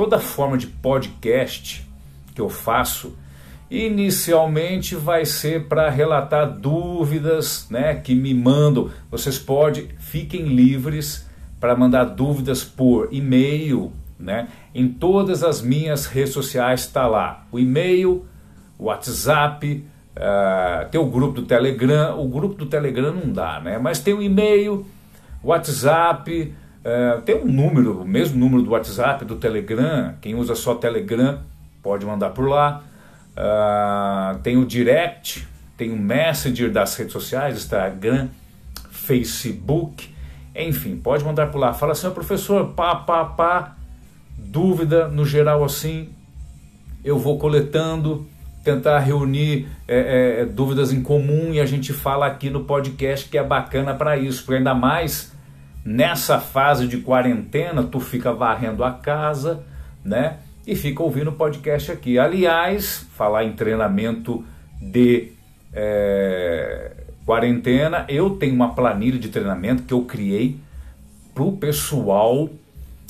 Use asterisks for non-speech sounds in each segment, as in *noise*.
toda forma de podcast que eu faço, inicialmente vai ser para relatar dúvidas, né, que me mandam. Vocês podem, fiquem livres para mandar dúvidas por e-mail, né? Em todas as minhas redes sociais está lá o e-mail, o WhatsApp, uh, tem o grupo do Telegram. O grupo do Telegram não dá, né? Mas tem o e-mail, WhatsApp, uh, tem um número, o mesmo número do WhatsApp, do Telegram. Quem usa só Telegram pode mandar por lá. Uh, tem o direct, tem o messenger das redes sociais, Instagram, Facebook. Enfim, pode mandar por lá. Fala assim, professor, pá, pá, pá, dúvida no geral assim, eu vou coletando, tentar reunir é, é, dúvidas em comum e a gente fala aqui no podcast que é bacana para isso, porque ainda mais nessa fase de quarentena, tu fica varrendo a casa, né? E fica ouvindo podcast aqui. Aliás, falar em treinamento de é, quarentena, eu tenho uma planilha de treinamento que eu criei para o pessoal,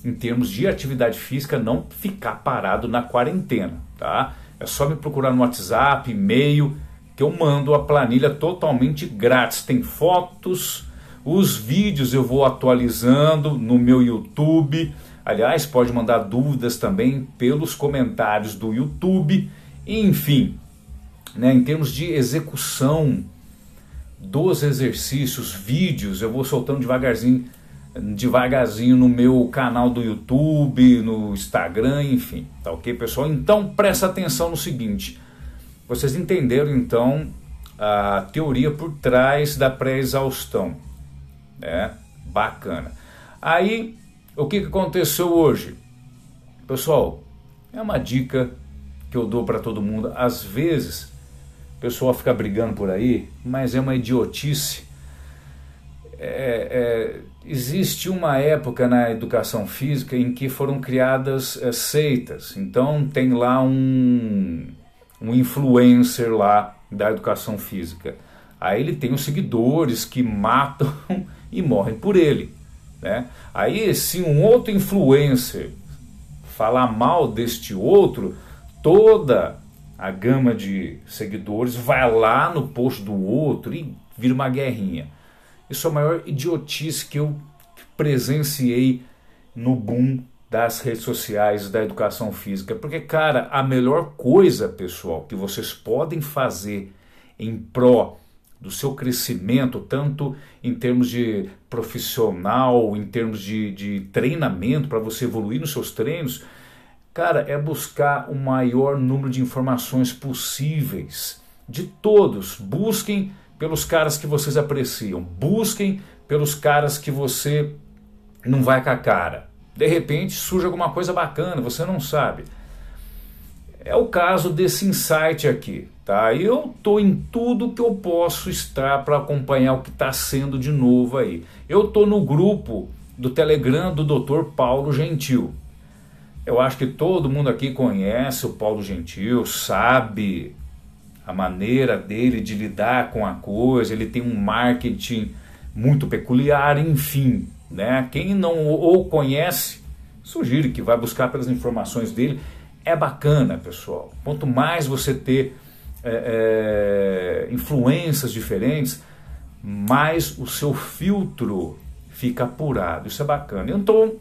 em termos de atividade física, não ficar parado na quarentena, tá? É só me procurar no WhatsApp, e-mail, que eu mando a planilha totalmente grátis. Tem fotos, os vídeos eu vou atualizando no meu YouTube. Aliás, pode mandar dúvidas também pelos comentários do YouTube. Enfim, né, em termos de execução dos exercícios, vídeos, eu vou soltando devagarzinho, devagarzinho no meu canal do YouTube, no Instagram, enfim, tá ok, pessoal? Então presta atenção no seguinte: vocês entenderam então a teoria por trás da pré-exaustão, né? Bacana. Aí, o que aconteceu hoje? Pessoal, é uma dica que eu dou para todo mundo. Às vezes o pessoal fica brigando por aí, mas é uma idiotice. É, é, existe uma época na educação física em que foram criadas é, seitas. Então tem lá um, um influencer lá da educação física. Aí ele tem os seguidores que *laughs* matam e morrem por ele. Né? Aí se um outro influencer falar mal deste outro, toda a gama de seguidores, vai lá no post do outro e vira uma guerrinha. Isso é a maior idiotice que eu presenciei no boom das redes sociais da educação física. Porque, cara, a melhor coisa, pessoal, que vocês podem fazer em pró do seu crescimento, tanto em termos de profissional, em termos de, de treinamento, para você evoluir nos seus treinos, Cara, é buscar o maior número de informações possíveis. De todos. Busquem pelos caras que vocês apreciam. Busquem pelos caras que você não vai com a cara. De repente surge alguma coisa bacana, você não sabe. É o caso desse insight aqui, tá? Eu tô em tudo que eu posso estar para acompanhar o que está sendo de novo aí. Eu tô no grupo do Telegram do Dr. Paulo Gentil. Eu acho que todo mundo aqui conhece o Paulo Gentil, sabe a maneira dele de lidar com a coisa, ele tem um marketing muito peculiar, enfim, né? Quem não o conhece, sugiro que vá buscar pelas informações dele. É bacana, pessoal. Quanto mais você ter é, é, influências diferentes, mais o seu filtro fica apurado. Isso é bacana. Então,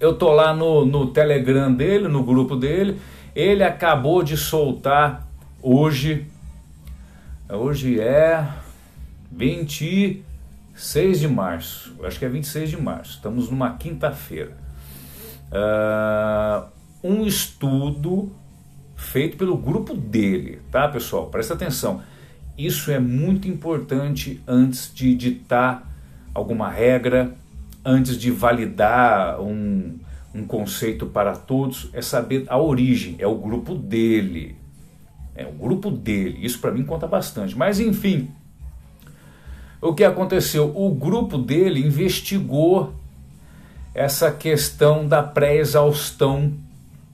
eu tô lá no, no Telegram dele, no grupo dele. Ele acabou de soltar hoje. Hoje é 26 de março. Acho que é 26 de março. Estamos numa quinta-feira. Uh, um estudo feito pelo grupo dele, tá, pessoal? Presta atenção. Isso é muito importante antes de ditar alguma regra, antes de validar um, um conceito para todos, é saber a origem, é o grupo dele. É o grupo dele. Isso para mim conta bastante. Mas enfim, o que aconteceu? O grupo dele investigou essa questão da pré-exaustão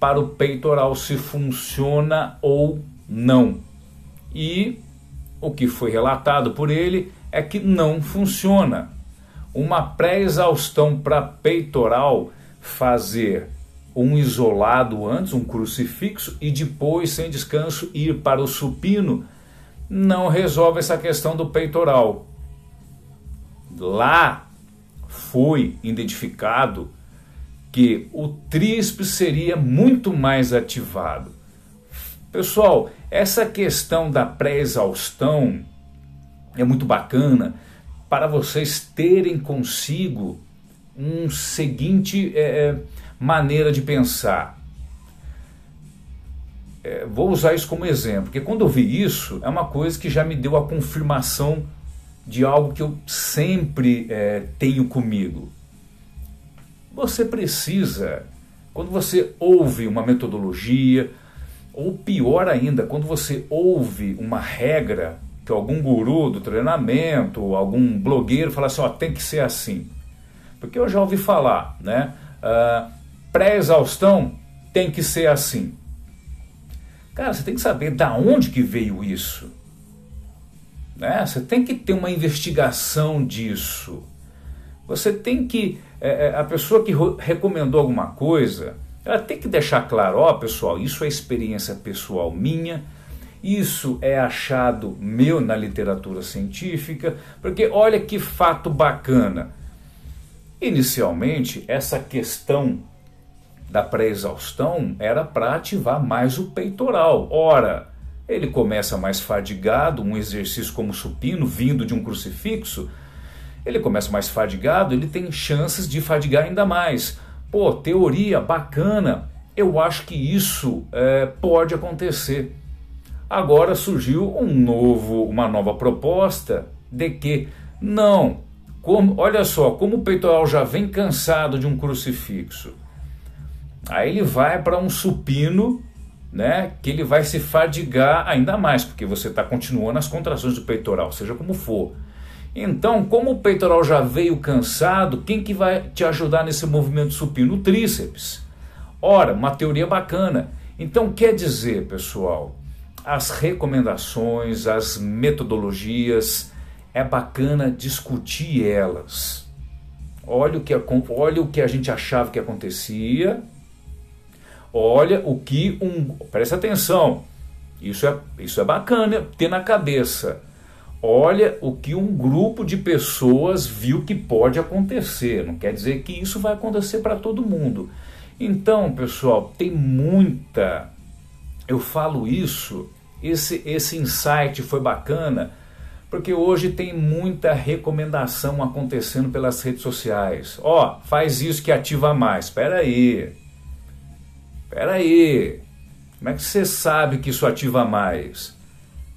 para o peitoral, se funciona ou não. E o que foi relatado por ele é que não funciona uma pré-exaustão para peitoral fazer um isolado antes, um crucifixo, e depois, sem descanso, ir para o supino, não resolve essa questão do peitoral. Lá foi identificado que o tríceps seria muito mais ativado. Pessoal, essa questão da pré-exaustão é muito bacana para vocês terem consigo um seguinte é, é, maneira de pensar. É, vou usar isso como exemplo, porque quando eu vi isso, é uma coisa que já me deu a confirmação de algo que eu sempre é, tenho comigo. Você precisa, quando você ouve uma metodologia, ou pior ainda, quando você ouve uma regra que algum guru do treinamento, algum blogueiro fala assim, ó, tem que ser assim. Porque eu já ouvi falar, né? Uh, Pré-exaustão tem que ser assim. Cara, você tem que saber da onde que veio isso. Né? Você tem que ter uma investigação disso. Você tem que. É, é a pessoa que recomendou alguma coisa, ela tem que deixar claro: ó, pessoal, isso é experiência pessoal minha isso é achado meu na literatura científica, porque olha que fato bacana. Inicialmente, essa questão da pré-exaustão era para ativar mais o peitoral. Ora, ele começa mais fadigado, um exercício como supino, vindo de um crucifixo, ele começa mais fadigado, ele tem chances de fadigar ainda mais. Pô, teoria bacana, eu acho que isso é, pode acontecer. Agora surgiu um novo, uma nova proposta de que não, como, olha só, como o peitoral já vem cansado de um crucifixo, aí ele vai para um supino, né, que ele vai se fadigar ainda mais, porque você está continuando as contrações do peitoral, seja como for. Então, como o peitoral já veio cansado, quem que vai te ajudar nesse movimento supino? O tríceps. Ora, uma teoria bacana. Então, quer dizer, pessoal, as recomendações, as metodologias, é bacana discutir elas. Olha o que, olha o que a gente achava que acontecia, olha o que um. Presta atenção, isso é, isso é bacana ter na cabeça. Olha o que um grupo de pessoas viu que pode acontecer. Não quer dizer que isso vai acontecer para todo mundo. Então, pessoal, tem muita. Eu falo isso esse, esse insight foi bacana, porque hoje tem muita recomendação acontecendo pelas redes sociais. Ó, oh, faz isso que ativa mais. Espera aí. Espera aí. Como é que você sabe que isso ativa mais?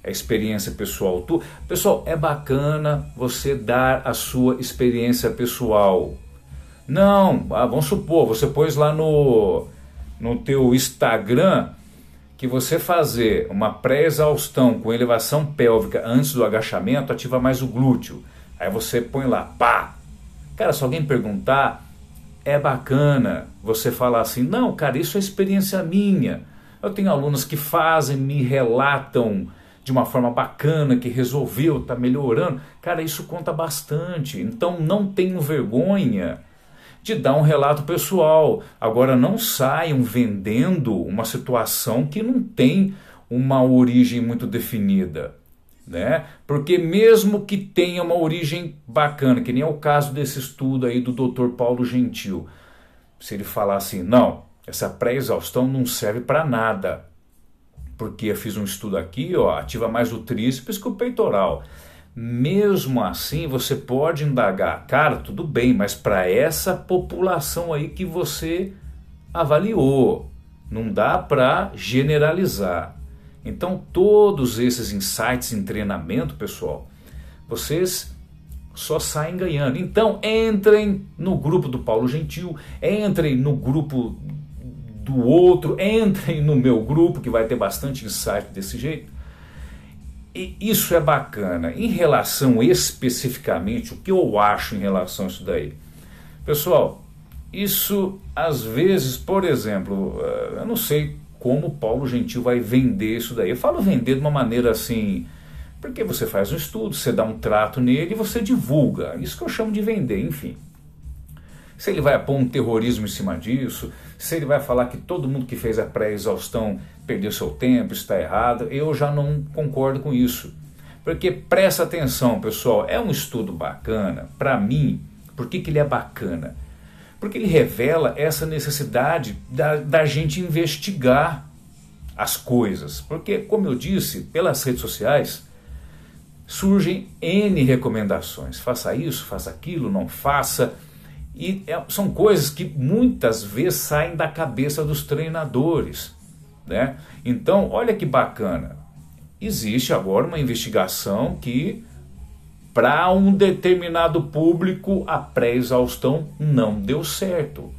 É experiência pessoal. Tu, pessoal, é bacana você dar a sua experiência pessoal. Não, ah, vamos supor, você pôs lá no, no teu Instagram que você fazer uma pré-exaustão com elevação pélvica antes do agachamento ativa mais o glúteo. Aí você põe lá, pá. Cara, se alguém perguntar, é bacana você falar assim: não, cara, isso é experiência minha. Eu tenho alunos que fazem, me relatam de uma forma bacana, que resolveu, está melhorando. Cara, isso conta bastante. Então não tenho vergonha de dar um relato pessoal. Agora, não saiam vendendo uma situação que não tem uma origem muito definida. Né? Porque mesmo que tenha uma origem bacana, que nem é o caso desse estudo aí do Dr. Paulo Gentil, se ele falar assim, não, essa pré-exaustão não serve para nada, porque eu fiz um estudo aqui, ó, ativa mais o tríceps que o peitoral. Mesmo assim, você pode indagar, cara, tudo bem, mas para essa população aí que você avaliou, não dá para generalizar. Então, todos esses insights em treinamento, pessoal, vocês só saem ganhando. Então, entrem no grupo do Paulo Gentil, entrem no grupo do outro, entrem no meu grupo, que vai ter bastante insight desse jeito e isso é bacana. Em relação especificamente, o que eu acho em relação a isso daí? Pessoal, isso às vezes, por exemplo, eh, eu não sei como Paulo Gentil vai vender isso daí. Eu falo vender de uma maneira assim, porque você faz um estudo, você dá um trato nele e você divulga. Isso que eu chamo de vender, enfim. Se ele vai pôr um terrorismo em cima disso, se ele vai falar que todo mundo que fez a pré-exaustão perdeu seu tempo, está errado, eu já não concordo com isso. Porque presta atenção, pessoal, é um estudo bacana, para mim, por que, que ele é bacana? Porque ele revela essa necessidade da, da gente investigar as coisas. Porque, como eu disse, pelas redes sociais surgem N recomendações. Faça isso, faça aquilo, não faça. E é, são coisas que muitas vezes saem da cabeça dos treinadores. Né? Então, olha que bacana. Existe agora uma investigação que para um determinado público a pré-exaustão não deu certo.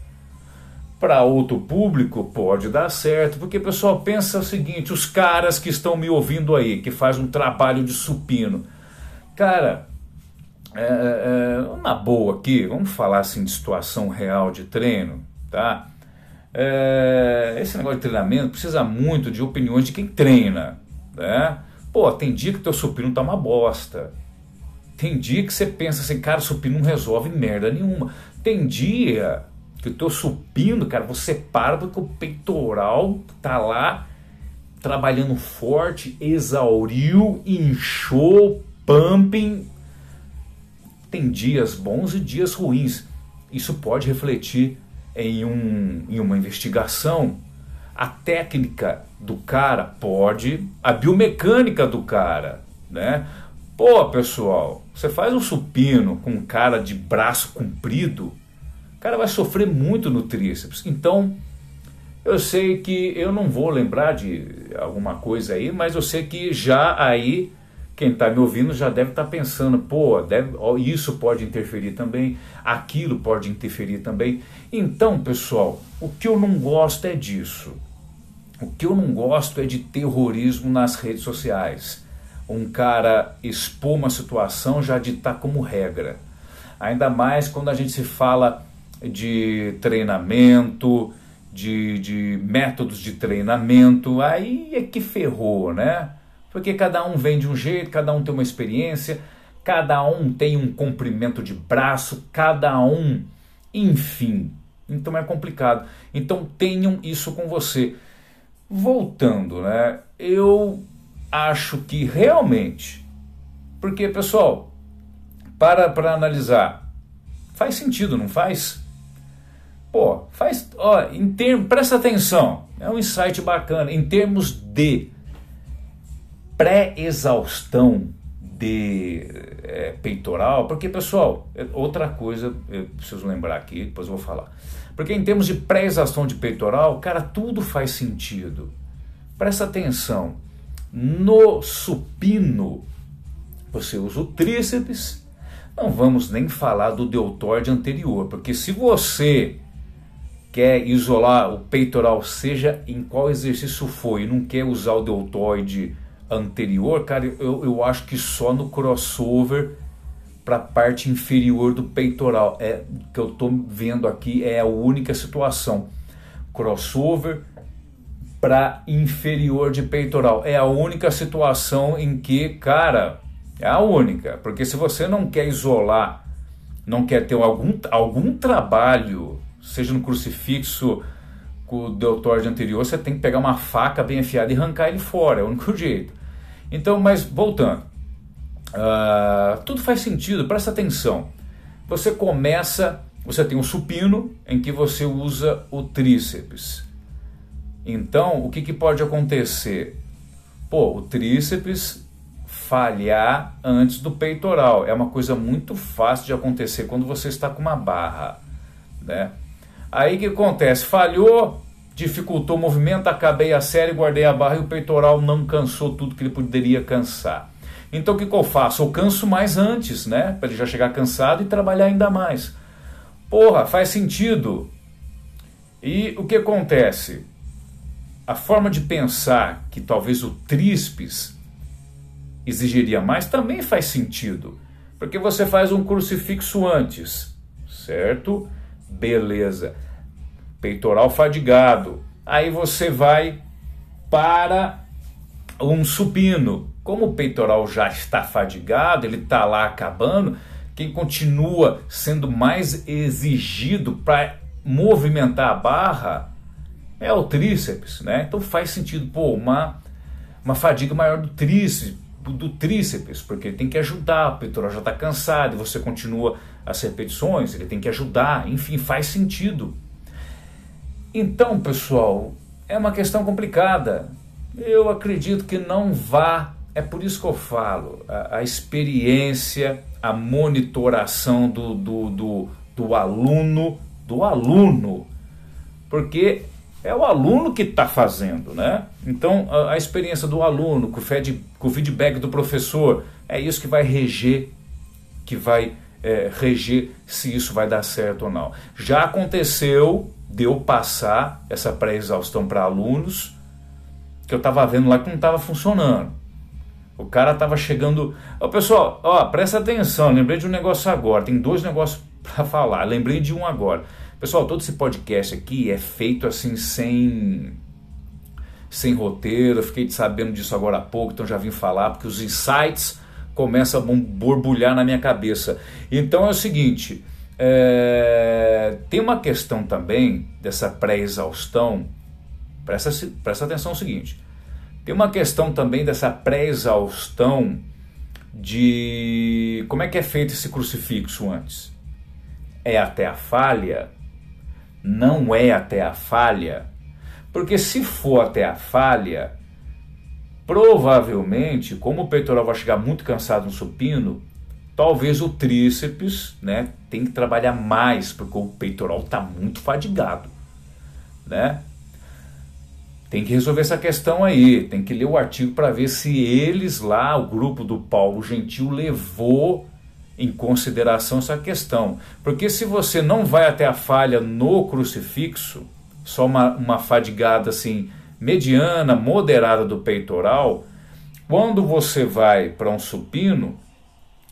Para outro público pode dar certo, porque pessoal pensa o seguinte: os caras que estão me ouvindo aí, que faz um trabalho de supino, cara, é, é, na boa aqui, vamos falar assim de situação real de treino, tá? É, esse negócio de treinamento precisa muito de opiniões de quem treina, né? Pô, tem dia que teu supino tá uma bosta, tem dia que você pensa assim, cara, supino não resolve merda nenhuma. Tem dia que o teu supino, cara, você para porque o peitoral tá lá trabalhando forte, exauriu, inchou, pumping. Tem dias bons e dias ruins. Isso pode refletir em, um, em uma investigação. A técnica do cara pode, a biomecânica do cara, né? Pô, pessoal, você faz um supino com um cara de braço comprido, o cara vai sofrer muito no tríceps. Então, eu sei que eu não vou lembrar de alguma coisa aí, mas eu sei que já aí quem está me ouvindo já deve estar tá pensando, pô, deve, isso pode interferir também, aquilo pode interferir também. Então, pessoal, o que eu não gosto é disso. O que eu não gosto é de terrorismo nas redes sociais um cara expor uma situação já ditar como regra. Ainda mais quando a gente se fala de treinamento, de, de métodos de treinamento, aí é que ferrou, né? Porque cada um vem de um jeito, cada um tem uma experiência, cada um tem um comprimento de braço, cada um, enfim. Então é complicado. Então tenham isso com você. Voltando, né? Eu acho que realmente, porque pessoal, para para analisar, faz sentido, não faz? Pô, faz, ó, em termos, presta atenção, é um insight bacana em termos de pré-exaustão de é, peitoral, porque pessoal, é outra coisa eu preciso lembrar aqui, depois eu vou falar. Porque em termos de pré-exaustão de peitoral, cara, tudo faz sentido. Presta atenção. No supino, você usa o tríceps. Não vamos nem falar do deltoide anterior, porque se você quer isolar o peitoral, seja em qual exercício for, e não quer usar o deltoide anterior, cara, eu, eu acho que só no crossover para a parte inferior do peitoral. É que eu estou vendo aqui é a única situação. Crossover para inferior de peitoral. É a única situação em que, cara, é a única. Porque se você não quer isolar, não quer ter algum, algum trabalho, seja no crucifixo com o deltóide anterior, você tem que pegar uma faca bem afiada e arrancar ele fora. É o único *laughs* jeito. Então, mas voltando. Uh, tudo faz sentido, presta atenção. Você começa, você tem um supino em que você usa o tríceps. Então, o que, que pode acontecer? Pô, o tríceps falhar antes do peitoral. É uma coisa muito fácil de acontecer quando você está com uma barra. Né? Aí o que acontece? Falhou, dificultou o movimento, acabei a série, guardei a barra e o peitoral não cansou tudo que ele poderia cansar. Então o que, que eu faço? Eu canso mais antes, né? Para ele já chegar cansado e trabalhar ainda mais. Porra, faz sentido. E o que acontece? a forma de pensar que talvez o tríceps exigiria mais também faz sentido. Porque você faz um crucifixo antes, certo? Beleza. Peitoral fadigado. Aí você vai para um supino. Como o peitoral já está fadigado, ele está lá acabando, quem continua sendo mais exigido para movimentar a barra é o tríceps, né? Então faz sentido, pô, uma, uma fadiga maior do tríceps, do tríceps, porque tem que ajudar, o peitoral já está cansado, você continua as repetições, ele tem que ajudar, enfim, faz sentido. Então, pessoal, é uma questão complicada. Eu acredito que não vá, é por isso que eu falo, a, a experiência, a monitoração do, do, do, do aluno, do aluno, porque é o aluno que está fazendo, né? Então, a, a, experiência do aluno, com o, com o feedback do professor, é isso que vai reger, que vai é, reger se isso vai dar certo ou não. Já aconteceu de eu passar essa pré-exaustão para alunos que eu estava vendo lá que não estava funcionando. O cara estava chegando. Ô, pessoal, ó, presta atenção, lembrei de um negócio agora. Tem dois negócios *laughs* para falar, lembrei de um agora. Pessoal, todo esse podcast aqui é feito assim sem sem roteiro. Eu fiquei sabendo disso agora há pouco, então já vim falar porque os insights começam a borbulhar na minha cabeça. Então é o seguinte, é, tem uma questão também dessa pré-exaustão. Presta, presta atenção no seguinte. Tem uma questão também dessa pré-exaustão de como é que é feito esse crucifixo antes. É até a falha não é até a falha, porque se for até a falha, provavelmente, como o peitoral vai chegar muito cansado no supino, talvez o tríceps, né, tem que trabalhar mais, porque o peitoral está muito fadigado, né? Tem que resolver essa questão aí, tem que ler o artigo para ver se eles lá, o grupo do Paulo Gentil, levou em consideração essa questão. Porque se você não vai até a falha no crucifixo, só uma, uma fadigada assim mediana, moderada do peitoral, quando você vai para um supino,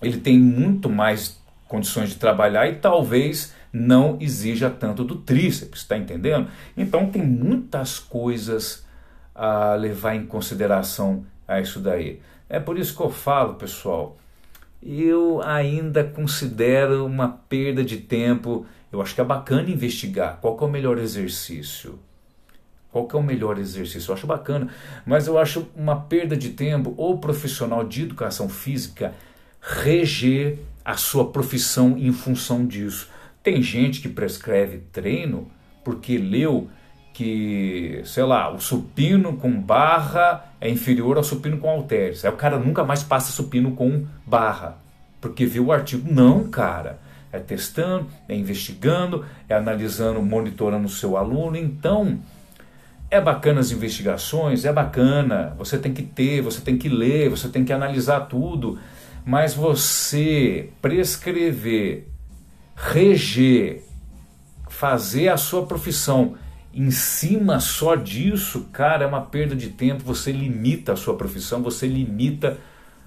ele tem muito mais condições de trabalhar e talvez não exija tanto do tríceps, está entendendo? Então tem muitas coisas a levar em consideração a isso daí. É por isso que eu falo, pessoal, eu ainda considero uma perda de tempo. Eu acho que é bacana investigar qual é o melhor exercício. Qual é o melhor exercício? Eu acho bacana, mas eu acho uma perda de tempo o profissional de educação física reger a sua profissão em função disso. Tem gente que prescreve treino porque leu que, sei lá, o supino com barra é inferior ao supino com halteres. Aí o cara nunca mais passa supino com barra, porque viu o artigo. Não, cara. É testando, é investigando, é analisando, monitorando o seu aluno. Então, é bacana as investigações, é bacana. Você tem que ter, você tem que ler, você tem que analisar tudo. Mas você prescrever, reger, fazer a sua profissão em cima só disso, cara, é uma perda de tempo. Você limita a sua profissão, você limita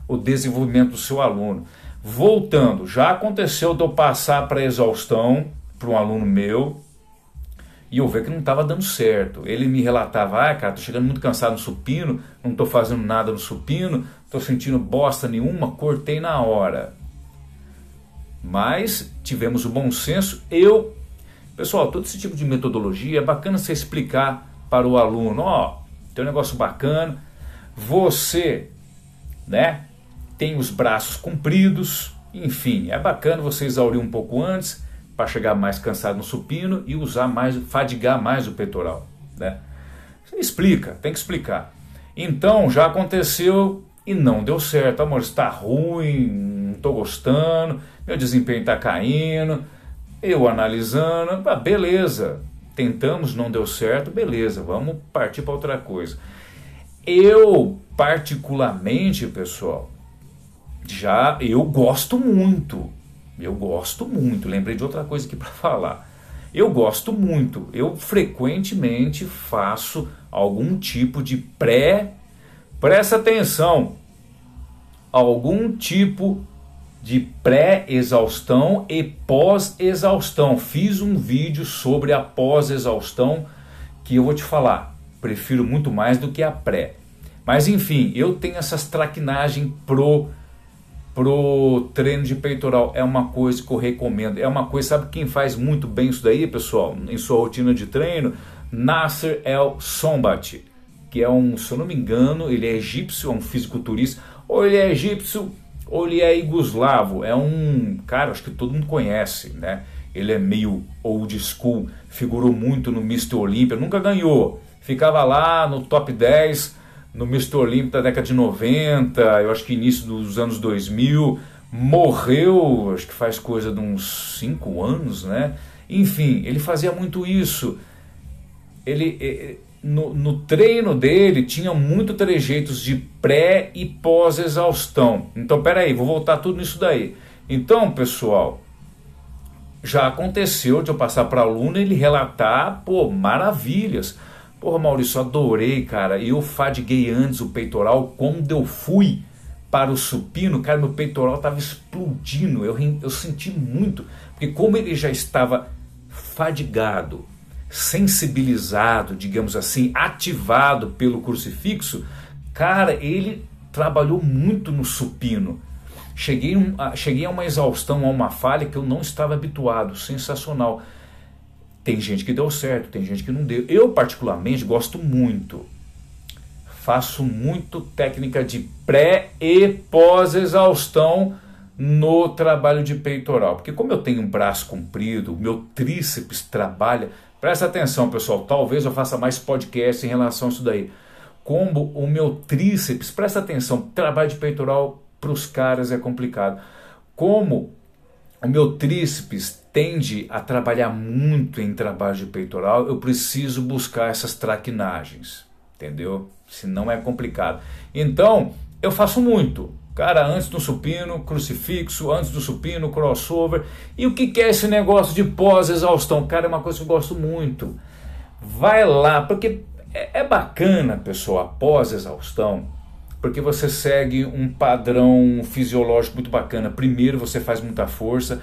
o desenvolvimento do seu aluno. Voltando, já aconteceu de eu passar para exaustão para um aluno meu e eu ver que não estava dando certo. Ele me relatava: ah, cara, tô chegando muito cansado no supino, não tô fazendo nada no supino, tô sentindo bosta nenhuma, cortei na hora. Mas tivemos o bom senso, eu Pessoal, todo esse tipo de metodologia é bacana você explicar para o aluno, ó, tem um negócio bacana, você, né, tem os braços compridos, enfim, é bacana você exaurir um pouco antes para chegar mais cansado no supino e usar mais, fadigar mais o peitoral, né? Você explica, tem que explicar. Então, já aconteceu e não deu certo, amor, está ruim, não estou gostando, meu desempenho está caindo, eu analisando, ah, beleza, tentamos, não deu certo, beleza, vamos partir para outra coisa. Eu, particularmente, pessoal, já eu gosto muito, eu gosto muito, lembrei de outra coisa aqui para falar. Eu gosto muito, eu frequentemente faço algum tipo de pré, presta atenção, algum tipo de pré-exaustão e pós-exaustão. Fiz um vídeo sobre a pós-exaustão que eu vou te falar, prefiro muito mais do que a pré. Mas enfim, eu tenho essas traquinagens pro pro treino de peitoral. É uma coisa que eu recomendo. É uma coisa, sabe quem faz muito bem isso daí, pessoal, em sua rotina de treino? Nasser El Sombat, que é um, se eu não me engano, ele é egípcio, é um fisiculturista, ou ele é egípcio ou ele é iugoslavo. É um cara, acho que todo mundo conhece, né? Ele é meio old school, figurou muito no Mr. Olímpia, nunca ganhou. Ficava lá no top 10 no Mr. Olímpia da década de 90, eu acho que início dos anos 2000, morreu, acho que faz coisa de uns 5 anos, né? Enfim, ele fazia muito isso. Ele, no, no treino dele tinha muito trejeitos de pré e pós-exaustão. Então, peraí, vou voltar tudo nisso daí. Então, pessoal, já aconteceu de eu passar para aluno e ele relatar, pô, maravilhas. Porra, Maurício, adorei, cara. Eu fadiguei antes o peitoral. Quando eu fui para o supino, cara, meu peitoral estava explodindo. Eu, eu senti muito. Porque como ele já estava fadigado, sensibilizado, digamos assim, ativado pelo crucifixo, cara, ele trabalhou muito no supino. Cheguei, a, cheguei a uma exaustão, a uma falha que eu não estava habituado. Sensacional. Tem gente que deu certo, tem gente que não deu. Eu, particularmente, gosto muito. Faço muito técnica de pré e pós-exaustão no trabalho de peitoral. Porque como eu tenho um braço comprido, meu tríceps trabalha. Presta atenção, pessoal. Talvez eu faça mais podcast em relação a isso daí. Como o meu tríceps, presta atenção, trabalho de peitoral para os caras é complicado. Como o meu tríceps tende a trabalhar muito em trabalho de peitoral, eu preciso buscar essas traquinagens, entendeu? Senão é complicado. Então, eu faço muito. Cara, antes do supino, crucifixo, antes do supino, crossover. E o que é esse negócio de pós-exaustão? Cara, é uma coisa que eu gosto muito. Vai lá, porque é, é bacana, pessoal, pós-exaustão porque você segue um padrão fisiológico muito bacana. Primeiro você faz muita força,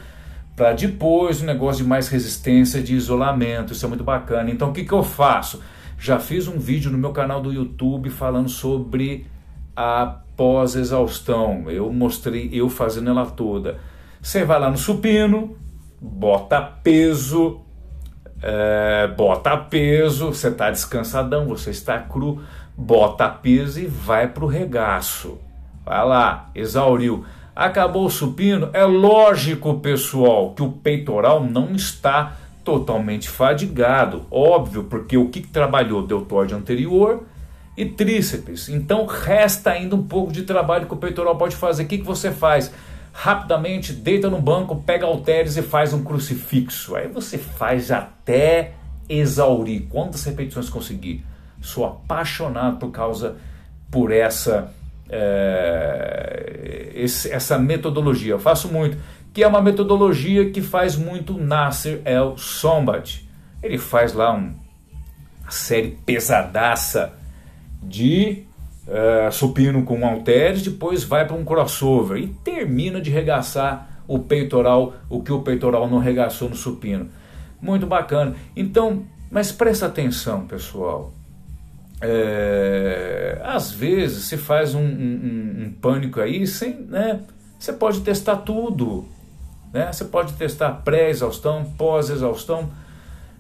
para depois o um negócio de mais resistência, de isolamento. Isso é muito bacana. Então o que, que eu faço? Já fiz um vídeo no meu canal do YouTube falando sobre a pós-exaustão. Eu mostrei eu fazendo ela toda. Você vai lá no supino, bota peso, é, bota peso, você está descansadão, você está cru bota peso e vai para o regaço. Vai lá, exauriu. Acabou o supino? É lógico, pessoal, que o peitoral não está totalmente fadigado. Óbvio, porque o que trabalhou deltoide anterior e tríceps. Então resta ainda um pouco de trabalho que o peitoral pode fazer. O que, que você faz? Rapidamente deita no banco, pega halteres e faz um crucifixo. Aí você faz até exaurir. Quantas repetições conseguir? Sou apaixonado por causa por essa é, esse, essa metodologia. Eu faço muito, que é uma metodologia que faz muito Nasser El Sombat. Ele faz lá um, uma série pesadaça de é, supino com halteres, depois vai para um crossover e termina de regaçar o peitoral, o que o peitoral não regaçou no supino. Muito bacana. Então, mas presta atenção, pessoal. É, às vezes se faz um, um, um, pânico aí sem, né? Você pode testar tudo, né? Você pode testar pré-exaustão, pós-exaustão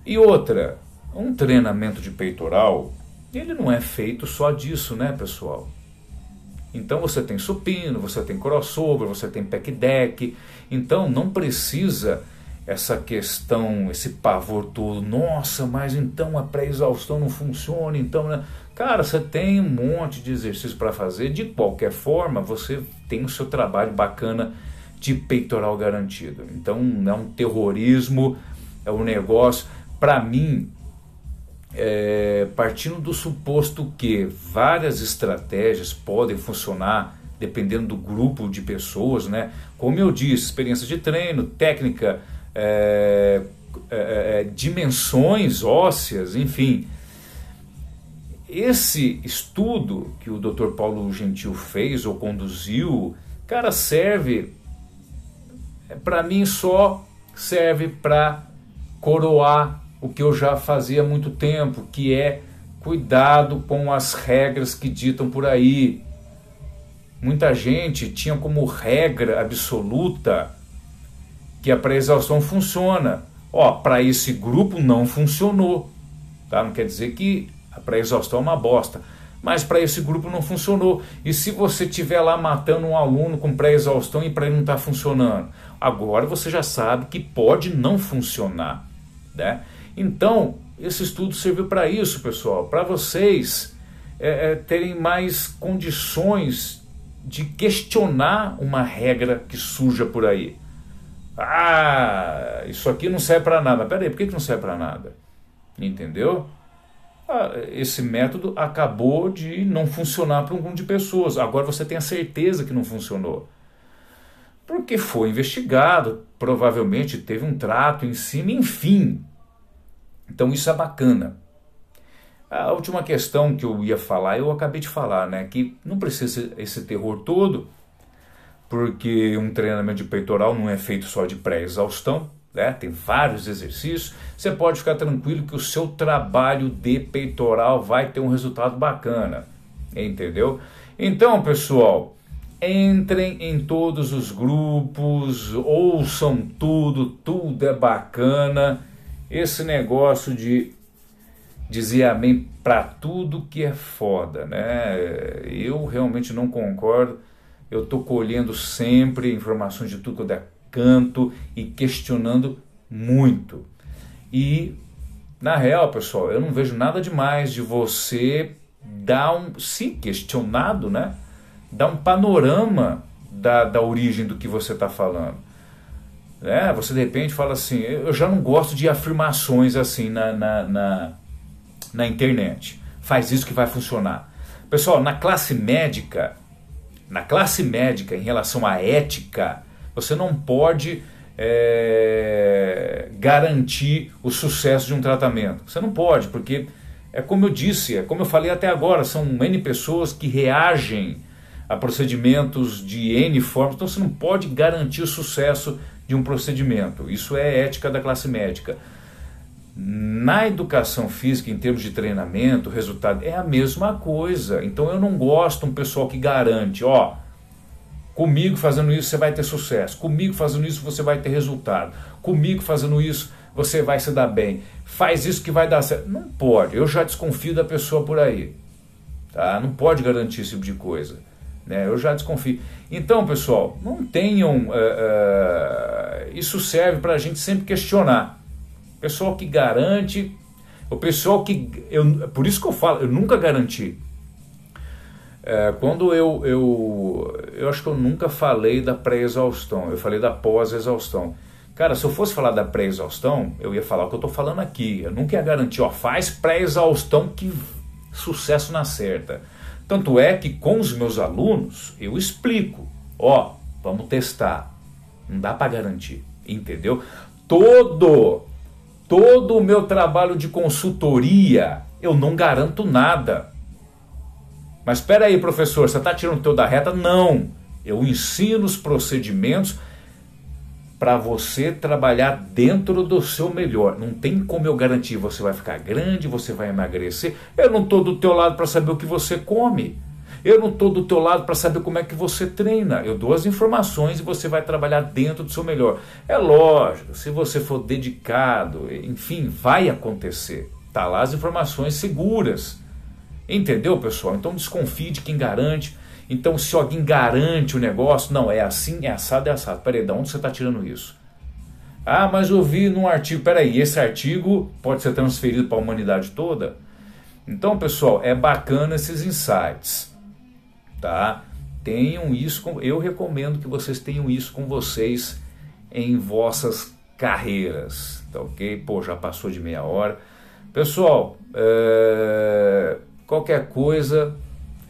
e outra, um treinamento de peitoral, ele não é feito só disso, né, pessoal? Então você tem supino, você tem crossover, você tem pack deck, então não precisa essa questão, esse pavor todo, nossa, mas então a pré-exaustão não funciona, então, né? cara, você tem um monte de exercício para fazer, de qualquer forma, você tem o seu trabalho bacana de peitoral garantido. Então, não é um terrorismo, é um negócio, para mim, é, partindo do suposto que várias estratégias podem funcionar dependendo do grupo de pessoas, né? Como eu disse, experiência de treino, técnica, é, é, é, dimensões ósseas, enfim. Esse estudo que o Dr. Paulo Gentil fez ou conduziu, cara, serve é, para mim só serve para coroar o que eu já fazia há muito tempo, que é cuidado com as regras que ditam por aí. muita gente tinha como regra absoluta que a pré-exaustão funciona. Ó, para esse grupo não funcionou. Tá? Não quer dizer que a pré-exaustão é uma bosta. Mas para esse grupo não funcionou. E se você estiver lá matando um aluno com pré-exaustão e para ele não está funcionando? Agora você já sabe que pode não funcionar. Né? Então, esse estudo serviu para isso, pessoal, para vocês é, é, terem mais condições de questionar uma regra que surja por aí. Ah, isso aqui não serve para nada. Peraí, por que, que não serve para nada? Entendeu? Ah, esse método acabou de não funcionar para um grupo de pessoas. Agora você tem a certeza que não funcionou. Porque foi investigado, provavelmente teve um trato em cima, enfim. Então isso é bacana. A última questão que eu ia falar, eu acabei de falar, né? Que não precisa esse terror todo, porque um treinamento de peitoral não é feito só de pré-exaustão, né? Tem vários exercícios. Você pode ficar tranquilo que o seu trabalho de peitoral vai ter um resultado bacana, entendeu? Então, pessoal, entrem em todos os grupos, ouçam tudo, tudo é bacana. Esse negócio de dizer amém para tudo que é foda, né? Eu realmente não concordo. Eu estou colhendo sempre informações de tudo que é canto e questionando muito. E na real, pessoal, eu não vejo nada demais de você dar um, se questionado, né? Dar um panorama da, da origem do que você está falando. É, você de repente fala assim, eu já não gosto de afirmações assim na, na, na, na internet. Faz isso que vai funcionar. Pessoal, na classe médica, na classe médica, em relação à ética, você não pode é, garantir o sucesso de um tratamento. Você não pode, porque é como eu disse, é como eu falei até agora, são N pessoas que reagem a procedimentos de N formas, então você não pode garantir o sucesso de um procedimento. Isso é ética da classe médica. Na educação física, em termos de treinamento, resultado, é a mesma coisa. Então eu não gosto um pessoal que garante, ó, comigo fazendo isso você vai ter sucesso, comigo fazendo isso você vai ter resultado, comigo fazendo isso você vai se dar bem, faz isso que vai dar certo. Não pode, eu já desconfio da pessoa por aí. Tá? Não pode garantir esse tipo de coisa. Né? Eu já desconfio. Então, pessoal, não tenham. Uh, uh, isso serve para a gente sempre questionar pessoal que garante, o pessoal que. Eu, por isso que eu falo, eu nunca garanti. É, quando eu, eu. Eu acho que eu nunca falei da pré-exaustão, eu falei da pós-exaustão. Cara, se eu fosse falar da pré-exaustão, eu ia falar o que eu estou falando aqui. Eu nunca ia garantir, ó, faz pré-exaustão que sucesso na certa. Tanto é que com os meus alunos eu explico, ó, vamos testar. Não dá para garantir, entendeu? Todo todo o meu trabalho de consultoria, eu não garanto nada. Mas espera aí, professor, você está tirando o teu da reta? Não. Eu ensino os procedimentos para você trabalhar dentro do seu melhor. Não tem como eu garantir você vai ficar grande, você vai emagrecer. Eu não estou do teu lado para saber o que você come. Eu não estou do teu lado para saber como é que você treina. Eu dou as informações e você vai trabalhar dentro do seu melhor. É lógico, se você for dedicado, enfim, vai acontecer. Tá lá as informações seguras. Entendeu, pessoal? Então desconfie de quem garante. Então, se alguém garante o negócio, não, é assim, é assado, é assado. Peraí, de onde você está tirando isso? Ah, mas eu vi num artigo. Peraí, esse artigo pode ser transferido para a humanidade toda? Então, pessoal, é bacana esses insights tá? Tenham isso, com, eu recomendo que vocês tenham isso com vocês em vossas carreiras, tá ok? Pô, já passou de meia hora. Pessoal, é, qualquer coisa,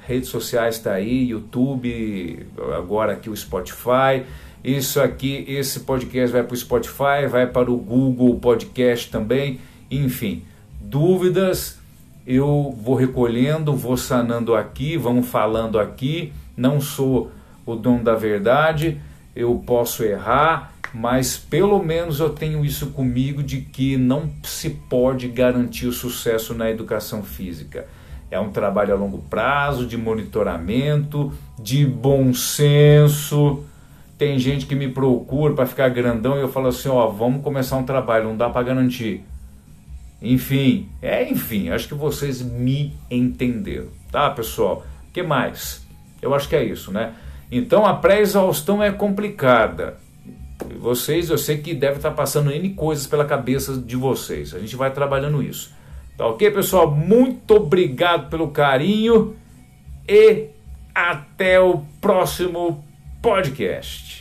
redes sociais está aí, YouTube, agora aqui o Spotify. Isso aqui, esse podcast vai para o Spotify, vai para o Google Podcast também. Enfim, dúvidas, eu vou recolhendo, vou sanando aqui, vamos falando aqui. Não sou o dono da verdade, eu posso errar, mas pelo menos eu tenho isso comigo de que não se pode garantir o sucesso na educação física. É um trabalho a longo prazo, de monitoramento, de bom senso. Tem gente que me procura para ficar grandão e eu falo assim, ó, vamos começar um trabalho, não dá para garantir. Enfim, é enfim, acho que vocês me entenderam, tá, pessoal? Que mais? Eu acho que é isso, né? Então a pré-exaustão é complicada. Vocês, eu sei que deve estar passando N coisas pela cabeça de vocês. A gente vai trabalhando isso. Tá ok, pessoal? Muito obrigado pelo carinho e até o próximo podcast.